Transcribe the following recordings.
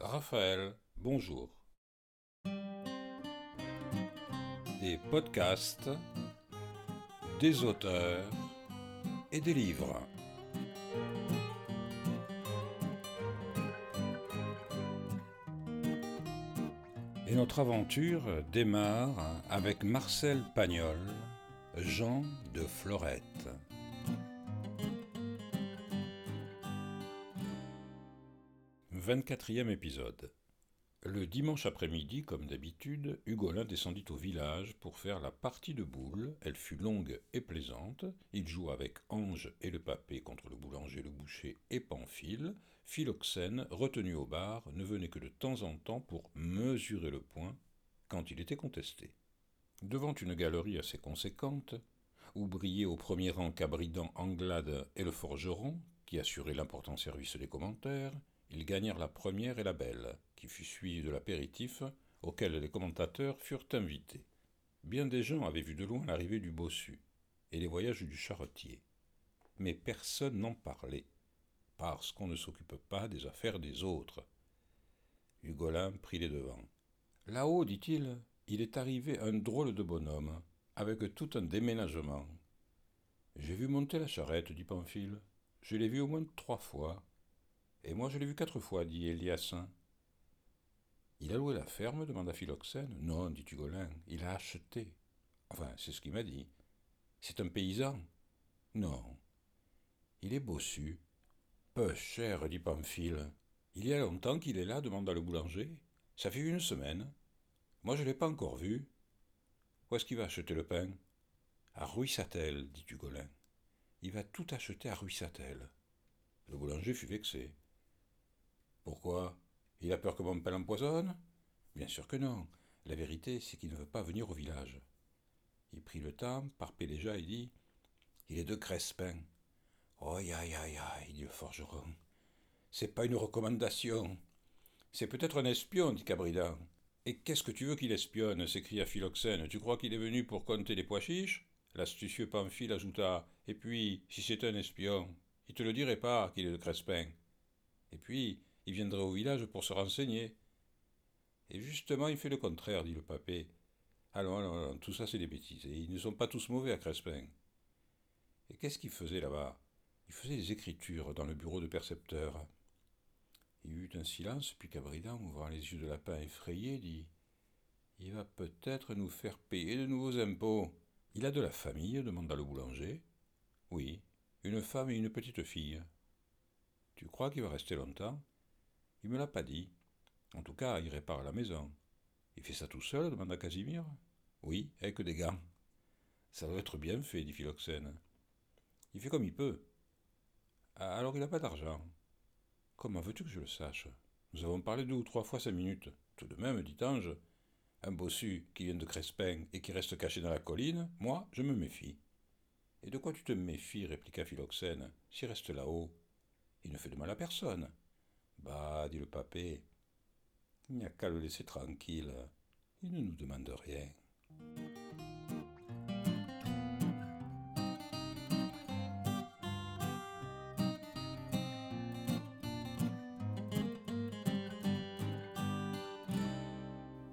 Raphaël, bonjour. Des podcasts, des auteurs et des livres. Et notre aventure démarre avec Marcel Pagnol, Jean de Florette. 24e épisode. Le dimanche après-midi, comme d'habitude, Hugolin descendit au village pour faire la partie de boules. Elle fut longue et plaisante. Il joua avec Ange et le papé contre le boulanger, le boucher et Pamphile. Philoxène, retenu au bar, ne venait que de temps en temps pour mesurer le point quand il était contesté. Devant une galerie assez conséquente, où brillaient au premier rang Cabridan, Anglade et le forgeron, qui assuraient l'important service des commentaires, ils gagnèrent la première et la belle, qui fut suivie de l'apéritif, auquel les commentateurs furent invités. Bien des gens avaient vu de loin l'arrivée du bossu et les voyages du charretier. Mais personne n'en parlait, parce qu'on ne s'occupe pas des affaires des autres. Hugolin prit les devants. Là-haut, dit-il, il est arrivé un drôle de bonhomme, avec tout un déménagement. J'ai vu monter la charrette, dit Pamphile. Je l'ai vu au moins trois fois. Et moi je l'ai vu quatre fois, dit Eliassin. Il a loué la ferme demanda Philoxène. Non, dit Hugolin, il a acheté. Enfin, c'est ce qu'il m'a dit. C'est un paysan Non. Il est bossu. Peu cher, dit Pamphile. Il y a longtemps qu'il est là demanda le boulanger. Ça fait une semaine. Moi je ne l'ai pas encore vu. Où est-ce qu'il va acheter le pain? À Ruissatel, dit Hugolin. Il va tout acheter à Ruissatel. Le boulanger fut vexé. Pourquoi? Il a peur que mon pain l'empoisonne? Bien sûr que non. La vérité, c'est qu'il ne veut pas venir au village. Il prit le temps, par Péléja, et dit Il est de Crespin. Oh, aïe, aïe, aïe, dit le forgeron. C'est pas une recommandation. C'est peut-être un espion, dit Cabridan. Et qu'est-ce que tu veux qu'il espionne? s'écria Philoxène. Tu crois qu'il est venu pour compter les pois chiches? L'astucieux Pamphile ajouta Et puis, si c'est un espion, il te le dirait pas qu'il est de Crespin. Et puis, il viendrait au village pour se renseigner. Et justement, il fait le contraire, dit le papé. Allons, allons, allons, tout ça c'est des bêtises. Et ils ne sont pas tous mauvais à Crespin. Et qu'est-ce qu'il faisait là-bas? Il faisait des écritures dans le bureau de percepteur. Il y eut un silence, puis Cabridan, ouvrant les yeux de lapin effrayé, dit Il va peut-être nous faire payer de nouveaux impôts. Il a de la famille demanda le boulanger. Oui, une femme et une petite fille. Tu crois qu'il va rester longtemps? Il me l'a pas dit. En tout cas, il répare la maison. Il fait ça tout seul demanda Casimir. Oui, avec des gants. Ça doit être bien fait, dit Philoxène. Il fait comme il peut. Ah, alors il n'a pas d'argent. Comment veux-tu que je le sache? Nous avons parlé deux ou trois fois cinq minutes. Tout de même, dit Ange, un bossu qui vient de Crespin et qui reste caché dans la colline, moi, je me méfie. Et de quoi tu te méfies? répliqua Philoxène. S'il reste là-haut, il ne fait de mal à personne. Bah, dit le papé, il n'y a qu'à le laisser tranquille, il ne nous demande rien.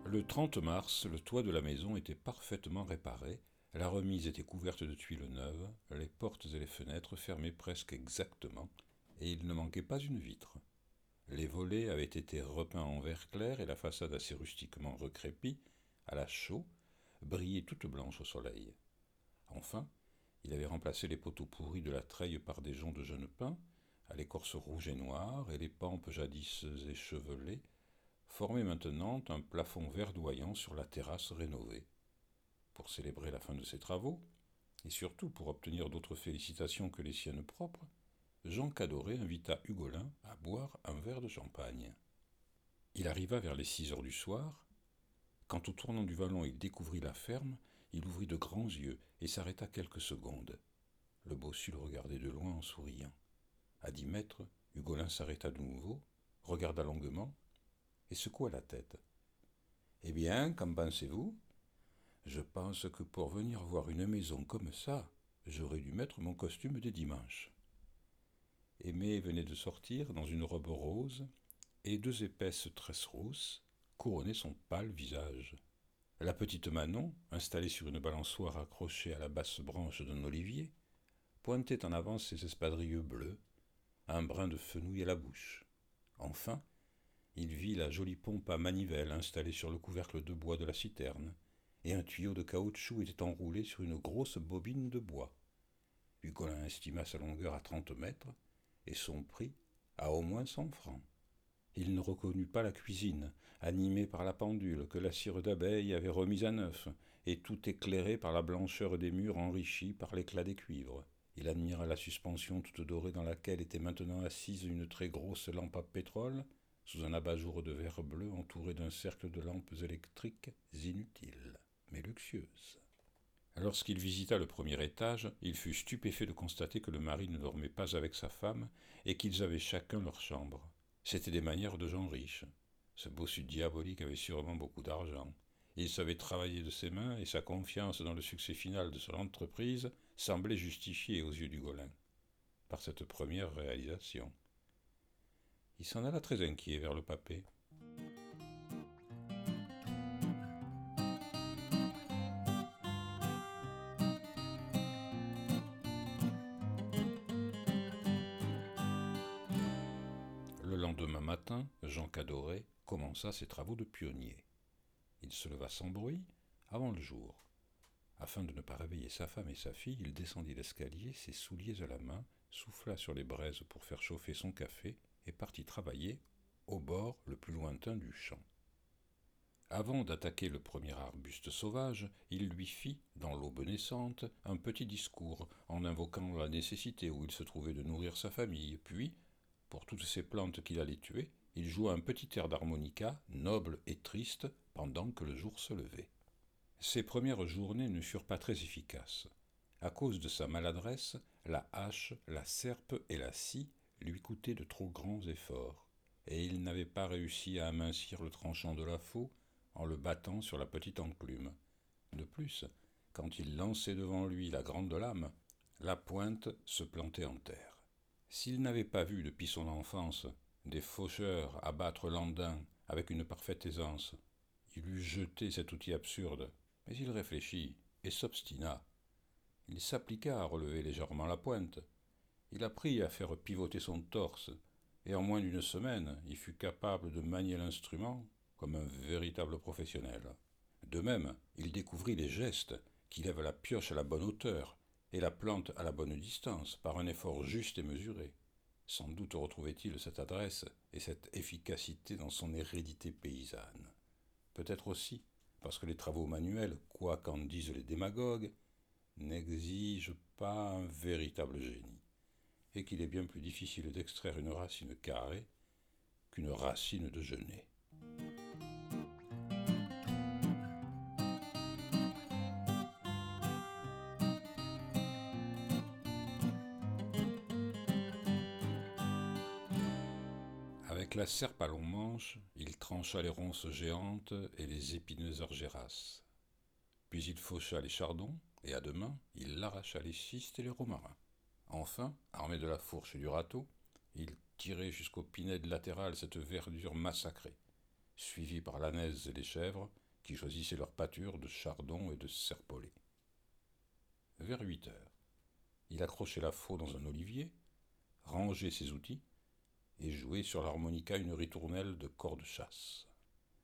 Le 30 mars, le toit de la maison était parfaitement réparé, la remise était couverte de tuiles neuves, les portes et les fenêtres fermées presque exactement, et il ne manquait pas une vitre. Les volets avaient été repeints en vert clair et la façade assez rustiquement recrépie, à la chaux, brillait toute blanche au soleil. Enfin, il avait remplacé les poteaux pourris de la treille par des joncs de jeunes pins, à l'écorce rouge et noire, et les pampes jadis échevelées formaient maintenant un plafond verdoyant sur la terrasse rénovée. Pour célébrer la fin de ses travaux, et surtout pour obtenir d'autres félicitations que les siennes propres, Jean Cadoret invita Hugolin à boire un verre de champagne. Il arriva vers les six heures du soir. Quand au tournant du vallon il découvrit la ferme, il ouvrit de grands yeux et s'arrêta quelques secondes. Le bossu le regardait de loin en souriant. À dix mètres, Hugolin s'arrêta de nouveau, regarda longuement et secoua la tête. Eh bien, qu'en pensez-vous? Je pense que pour venir voir une maison comme ça, j'aurais dû mettre mon costume des dimanches. Aimé venait de sortir dans une robe rose et deux épaisses tresses rousses couronnaient son pâle visage. La petite Manon, installée sur une balançoire accrochée à la basse branche d'un olivier, pointait en avant ses espadrilles bleus, un brin de fenouil à la bouche. Enfin, il vit la jolie pompe à manivelle installée sur le couvercle de bois de la citerne, et un tuyau de caoutchouc était enroulé sur une grosse bobine de bois. Hucolin estima sa longueur à trente mètres et son prix à au moins cent francs. Il ne reconnut pas la cuisine, animée par la pendule que la cire d'abeille avait remise à neuf, et tout éclairé par la blancheur des murs enrichis par l'éclat des cuivres. Il admira la suspension toute dorée dans laquelle était maintenant assise une très grosse lampe à pétrole, sous un abat-jour de verre bleu entouré d'un cercle de lampes électriques inutiles, mais luxueuses. Lorsqu'il visita le premier étage, il fut stupéfait de constater que le mari ne dormait pas avec sa femme et qu'ils avaient chacun leur chambre. C'étaient des manières de gens riches. Ce bossu diabolique avait sûrement beaucoup d'argent. Il savait travailler de ses mains et sa confiance dans le succès final de son entreprise semblait justifiée aux yeux du Golin par cette première réalisation. Il s'en alla très inquiet vers le papé. Lendemain matin, Jean Cadoret commença ses travaux de pionnier. Il se leva sans bruit avant le jour. Afin de ne pas réveiller sa femme et sa fille, il descendit l'escalier, ses souliers à la main, souffla sur les braises pour faire chauffer son café et partit travailler au bord le plus lointain du champ. Avant d'attaquer le premier arbuste sauvage, il lui fit, dans l'aube naissante, un petit discours en invoquant la nécessité où il se trouvait de nourrir sa famille, puis, pour toutes ces plantes qu'il allait tuer, il joua un petit air d'harmonica, noble et triste, pendant que le jour se levait. Ses premières journées ne furent pas très efficaces. À cause de sa maladresse, la hache, la serpe et la scie lui coûtaient de trop grands efforts, et il n'avait pas réussi à amincir le tranchant de la faux en le battant sur la petite enclume. De plus, quand il lançait devant lui la grande lame, la pointe se plantait en terre. S'il n'avait pas vu depuis son enfance des faucheurs abattre l'andin avec une parfaite aisance, il eût jeté cet outil absurde, mais il réfléchit et s'obstina. Il s'appliqua à relever légèrement la pointe, il apprit à faire pivoter son torse, et en moins d'une semaine, il fut capable de manier l'instrument comme un véritable professionnel. De même, il découvrit les gestes qui lèvent la pioche à la bonne hauteur et la plante à la bonne distance par un effort juste et mesuré. Sans doute retrouvait-il cette adresse et cette efficacité dans son hérédité paysanne. Peut-être aussi parce que les travaux manuels, quoi qu'en disent les démagogues, n'exigent pas un véritable génie et qu'il est bien plus difficile d'extraire une racine carrée qu'une racine de genêt. La serpe à long manche, il trancha les ronces géantes et les épineuses argérasses. Puis il faucha les chardons, et à deux mains, il arracha les schistes et les romarins. Enfin, armé de la fourche et du râteau, il tirait jusqu'au pinède latéral cette verdure massacrée, suivie par l'ânaise et les chèvres, qui choisissaient leur pâture de chardon et de serpollet. Vers huit heures, il accrochait la faux dans un olivier, rangeait ses outils, et jouait sur l'harmonica une ritournelle de corde chasse.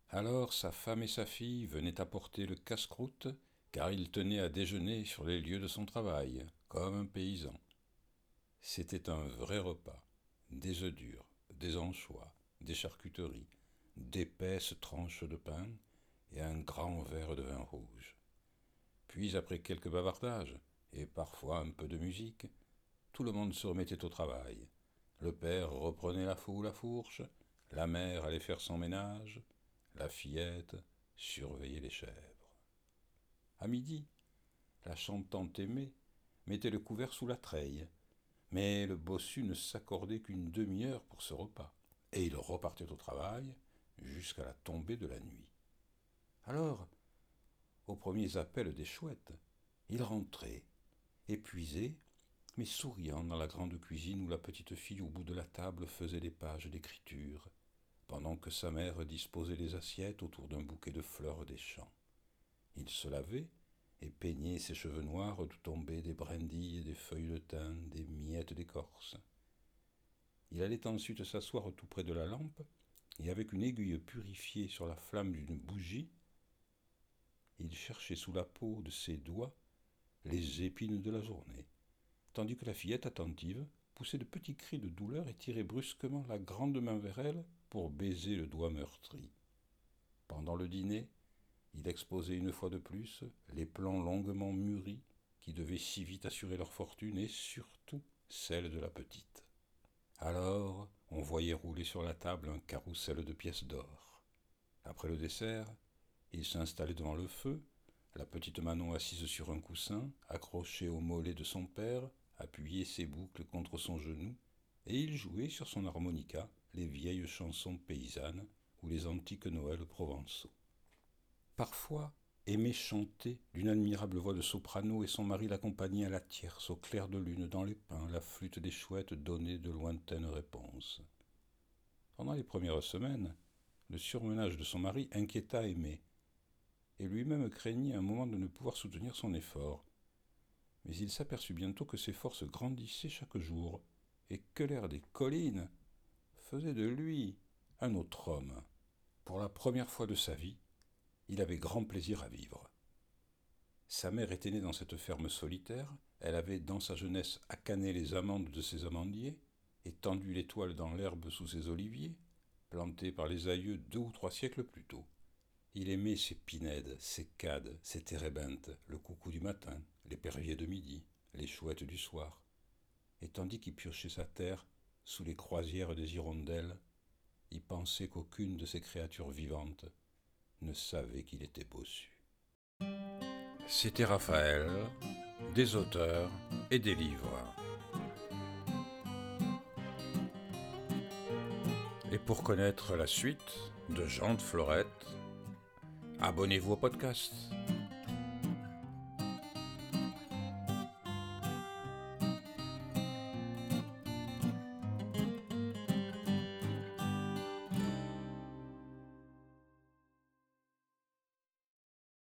Alors sa femme et sa fille venaient apporter le casse-croûte, car il tenait à déjeuner sur les lieux de son travail, comme un paysan. C'était un vrai repas. Des œufs durs, des anchois, des charcuteries, d'épaisses tranches de pain et un grand verre de vin rouge. Puis, après quelques bavardages et parfois un peu de musique, tout le monde se remettait au travail. Le père reprenait la faux ou la fourche, la mère allait faire son ménage, la fillette surveillait les chèvres. À midi, la chantante aimée mettait le couvert sous la treille mais le bossu ne s'accordait qu'une demi-heure pour ce repas, et il repartait au travail jusqu'à la tombée de la nuit. Alors, aux premiers appels des chouettes, il rentrait, épuisé, mais souriant dans la grande cuisine où la petite fille au bout de la table faisait des pages d'écriture, pendant que sa mère disposait les assiettes autour d'un bouquet de fleurs des champs. Il se lavait et peignait ses cheveux noirs d'où tombaient des brindilles, des feuilles de thym, des miettes d'écorce. Il allait ensuite s'asseoir tout près de la lampe, et avec une aiguille purifiée sur la flamme d'une bougie, il cherchait sous la peau de ses doigts les épines de la journée, tandis que la fillette attentive poussait de petits cris de douleur et tirait brusquement la grande main vers elle pour baiser le doigt meurtri. Pendant le dîner, il exposait une fois de plus les plans longuement mûris qui devaient si vite assurer leur fortune et surtout celle de la petite. Alors, on voyait rouler sur la table un carrousel de pièces d'or. Après le dessert, il s'installait devant le feu, la petite Manon assise sur un coussin, accrochée au mollet de son père, appuyait ses boucles contre son genou, et il jouait sur son harmonica les vieilles chansons paysannes ou les antiques Noëls provençaux. Parfois, Aimé chantait d'une admirable voix de soprano et son mari l'accompagnait à la tierce au clair de lune dans les pins, la flûte des chouettes donnait de lointaines réponses. Pendant les premières semaines, le surmenage de son mari inquiéta Aimé, et lui-même craignit un moment de ne pouvoir soutenir son effort. Mais il s'aperçut bientôt que ses forces grandissaient chaque jour, et que l'air des collines faisait de lui un autre homme. Pour la première fois de sa vie, il avait grand plaisir à vivre. Sa mère était née dans cette ferme solitaire, elle avait dans sa jeunesse accané les amandes de ses amandiers, et tendu l'étoile dans l'herbe sous ses oliviers, plantés par les aïeux deux ou trois siècles plus tôt. Il aimait ses pinèdes, ses cades, ses térébintes, le coucou du matin, les perviers de midi, les chouettes du soir. Et tandis qu'il piochait sa terre sous les croisières des hirondelles, il pensait qu'aucune de ces créatures vivantes ne savait qu'il était bossu. C'était Raphaël, des auteurs et des livres. Et pour connaître la suite de Jean de Florette, abonnez-vous au podcast.